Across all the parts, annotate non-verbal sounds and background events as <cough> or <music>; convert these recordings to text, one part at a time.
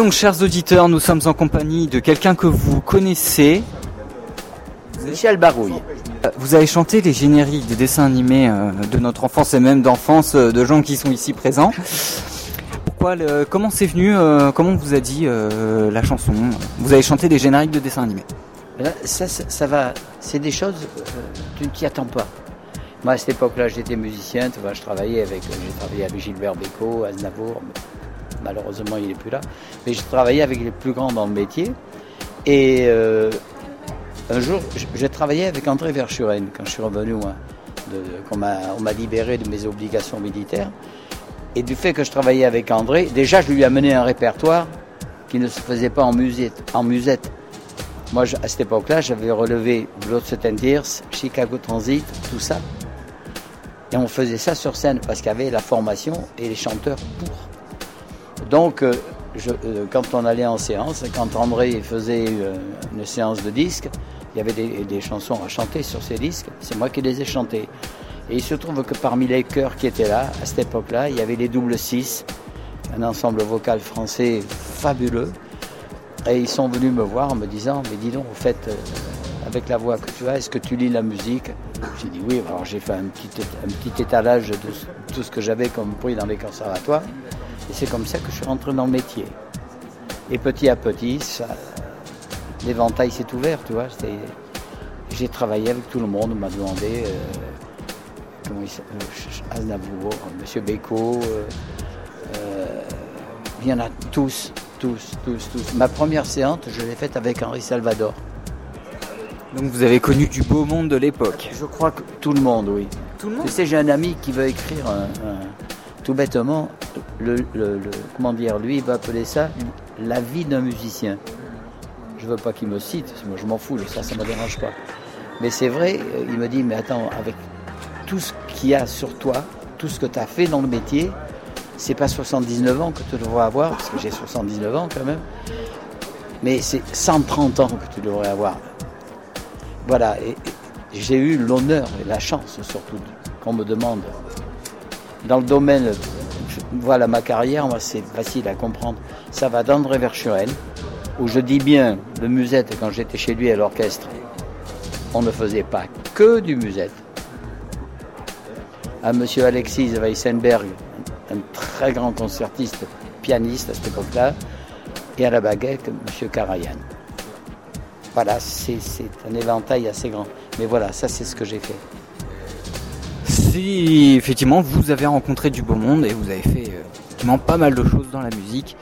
Donc, chers auditeurs, nous sommes en compagnie de quelqu'un que vous connaissez. Michel Barouille. Vous avez chanté les génériques des dessins animés euh, de notre enfance et même d'enfance euh, de gens qui sont ici présents. Pourquoi le- Comment c'est venu euh, Comment on vous a dit euh, la chanson? Vous avez chanté des génériques de dessins animés. Ça, ça, ça va, c'est des choses, euh, tu ne t'y attends pas. Moi, à cette époque-là, j'étais musicien, tu vois, je travaillais avec, j'ai travaillé avec Gilbert Bécaud, Aznavour, malheureusement, il n'est plus là, mais j'ai travaillé avec les plus grands dans le métier. Et euh, un jour, j'ai travaillé avec André Verschuren quand je suis revenu, moi, on m'a libéré de mes obligations militaires. Et du fait que je travaillais avec André, déjà, je lui ai amené un répertoire qui ne se faisait pas en musette. Moi, à cette époque-là, j'avais relevé Blood, Sweat and Tears, Chicago Transit, tout ça. Et on faisait ça sur scène parce qu'il y avait la formation et les chanteurs pour. Donc, euh, euh, quand on allait en séance, quand André faisait euh, une séance de disques, il y avait des, chansons à chanter sur ces disques. C'est moi qui les ai chantées. Et il se trouve que parmi les chœurs qui étaient là, à cette époque-là, il y avait les doubles six, un ensemble vocal français fabuleux. Et ils sont venus me voir en me disant, mais dis donc, au fait, avec la voix que tu as, est-ce que tu lis la musique? J'ai dit oui, alors j'ai fait un petit, un petit étalage de tout ce que j'avais comme prix dans les conservatoires. Et c'est comme ça que je suis rentré dans le métier. Et petit à petit, l'éventail s'est ouvert, tu vois. J'ai travaillé avec tout le monde, on m'a demandé, euh, comment il euh, Aznavour, Monsieur Bécaud, euh, euh, il y en a tous, tous, tous, tous. Ma première séance, je l'ai faite avec Henri Salvador. Donc vous avez connu du beau monde de l'époque. Je crois que tout le monde, oui. Tout le Tu sais, j'ai un ami qui veut écrire un- un- tout bêtement, comment dire, lui, il va appeler ça la vie d'un musicien. Je veux pas qu'il me cite, moi je m'en fous, ça, ça me dérange pas. Mais c'est vrai, euh, il me dit, mais attends, avec tout ce qu'il y a sur toi, tout ce que tu as fait dans le métier, c'est pas 79 ans que tu devrais avoir, parce que j'ai 79 ans quand même, mais c'est 130 ans que tu devrais avoir. Voilà, et j'ai eu l'honneur et la chance surtout qu'on me demande. Dans le domaine, voilà ma carrière, moi c'est facile à comprendre. Ça va d'André Verschuren, où je dis bien le musette quand j'étais chez lui à l'orchestre. On ne faisait pas que du musette. À monsieur Alexis Weissenberg, un très grand concertiste, pianiste à cette époque-là, et à la baguette, monsieur Karajan. Voilà, c'est un éventail assez grand. Mais voilà, ça c'est ce que j'ai fait. Si effectivement vous avez rencontré du beau monde et vous avez fait euh, effectivement pas mal de choses dans la musique.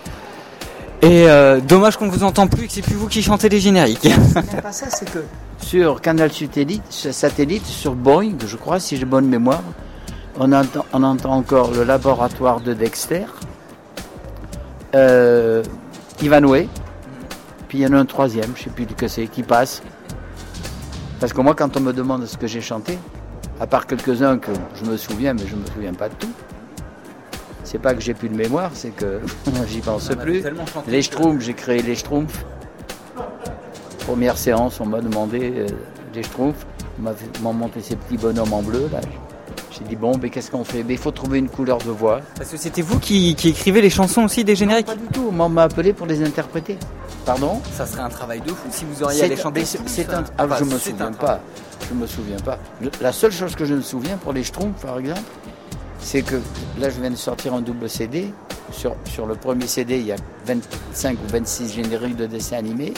Et euh, dommage qu'on vous entend plus et que c'est plus vous qui chantez les génériques. C'est pas <laughs> ça, c'est que sur Canal Satellite, sur satellite, sur Boeing, je crois, si j'ai bonne mémoire, on entend, on entend encore le laboratoire de Dexter, euh, Ivanhoe, puis il y en a un troisième, je sais plus que c'est, qui passe. Parce que moi, quand on me demande ce que j'ai chanté, à part quelques-uns que je me souviens, mais je me souviens pas de tout. C'est pas que j'ai plus de mémoire, c'est que <laughs> j'y pense plus. Les Schtroumpfs, j'ai créé les Schtroumpfs. Première séance, on m'a demandé euh, les Schtroumpfs. On m'a monté ces petits bonhommes en bleu. là. J'ai dit, bon, mais qu'est-ce qu'on fait? Mais Il faut trouver une couleur de voix. Parce que c'était vous qui, qui écrivez les chansons aussi des génériques? Pas du tout, on m'a appelé pour les interpréter. Pardon Ça serait un travail de fou si vous auriez à les chanter. c'est- un. Ah, je me souviens pas. Je me souviens pas. La seule chose que je me souviens pour les Schtroumpfs, par exemple, c'est que là, je viens de sortir un double CD. Sur, sur le premier CD, il y a 25 ou 26 génériques de dessins animés.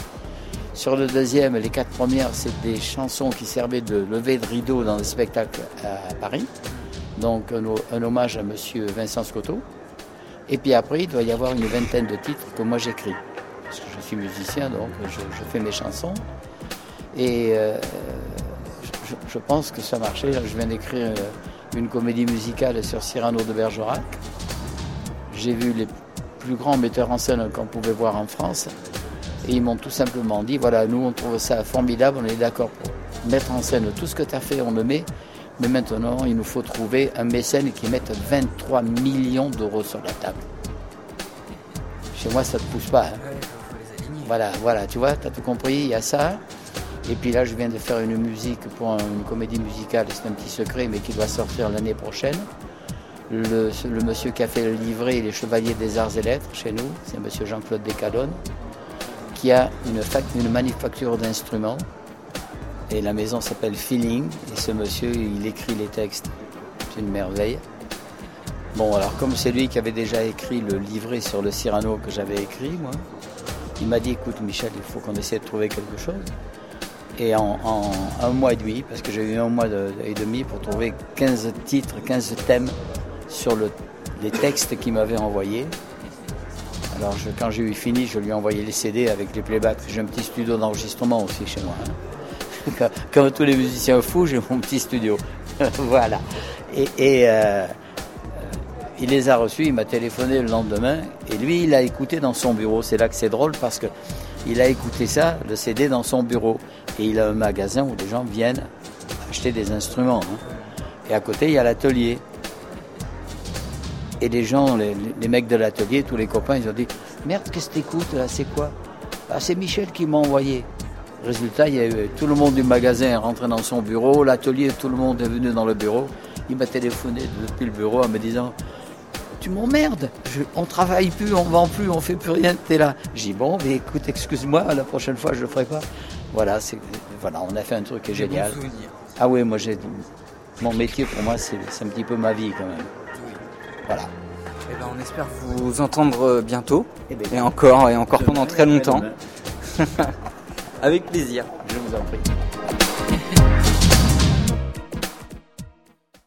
Sur le deuxième, les quatre premières, c'est des chansons qui servaient de levée de rideau dans des spectacles à Paris. Donc un, un hommage à Monsieur Vincent Scotto. Et puis après, il doit y avoir une vingtaine de titres que moi j'écris. Parce que je suis musicien, donc je, fais mes chansons. Et euh, je, pense que ça marchait. Je viens d'écrire euh, une comédie musicale sur Cyrano de Bergerac. J'ai vu les plus grands metteurs en scène qu'on pouvait voir en France. Et ils m'ont tout simplement dit, voilà, nous on trouve ça formidable, on est d'accord pour mettre en scène tout ce que tu as fait, on le met. Mais maintenant, il nous faut trouver un mécène qui mette 23 millions d'euros sur la table. Chez moi, ça ne pousse pas. hein. Voilà, voilà, tu vois, tu as tout compris, il y a ça. Et puis là, je viens de faire une musique pour un- une comédie musicale, c'est un petit secret, mais qui doit sortir l'année prochaine. Le, monsieur qui a fait le livret et les chevaliers des arts et lettres chez nous, c'est monsieur Jean-Claude Descadonnes, qui a une, une manufacture d'instruments. Et la maison s'appelle Feeling. Et ce monsieur, il écrit les textes. C'est une merveille. Bon, alors comme c'est lui qui avait déjà écrit le livret sur le Cyrano que j'avais écrit, moi, il m'a dit écoute Michel, il faut qu'on essaie de trouver quelque chose. Et en, un mois et demi, parce que j'ai eu un mois et demi pour trouver 15 titres, 15 thèmes sur les textes qu'il m'avait envoyés. Alors quand j'ai eu fini, je lui ai envoyé les CD avec les playbacks. J'ai un petit studio d'enregistrement aussi chez moi. Hein. <laughs> Comme tous les musiciens fous, j'ai mon petit studio. <laughs> voilà. Et, euh, il les a reçus, il m'a téléphoné le lendemain, et lui, il a écouté dans son bureau. C'est là que c'est drôle parce que il a écouté ça, le CD, dans son bureau. Et il a un magasin où les gens viennent acheter des instruments. Hein. Et à côté, il y a l'atelier. Et les gens, les, mecs de l'atelier, tous les copains, ils ont dit Merde, qu'est-ce que t'écoutes là C'est quoi? Ah, c'est Michel qui m'a envoyé. Résultat, il y a eu tout le monde du magasin est rentré dans son bureau, l'atelier, tout le monde est venu dans le bureau. Il m'a téléphoné depuis le bureau en me disant tu m'emmerdes. On travaille plus, on vend plus, on fait plus rien, tu es là. J'ai dit bon, mais écoute, excuse-moi, la prochaine fois je le ferai pas. Voilà, c'est voilà, on a fait un truc qui est génial. ah oui, moi j'ai mon métier pour moi c'est un petit peu ma vie quand même. Voilà. Eh ben, on espère vous entendre euh, bientôt eh ben, et, encore et encore pendant très longtemps. <laughs> Avec plaisir. Je vous en prie.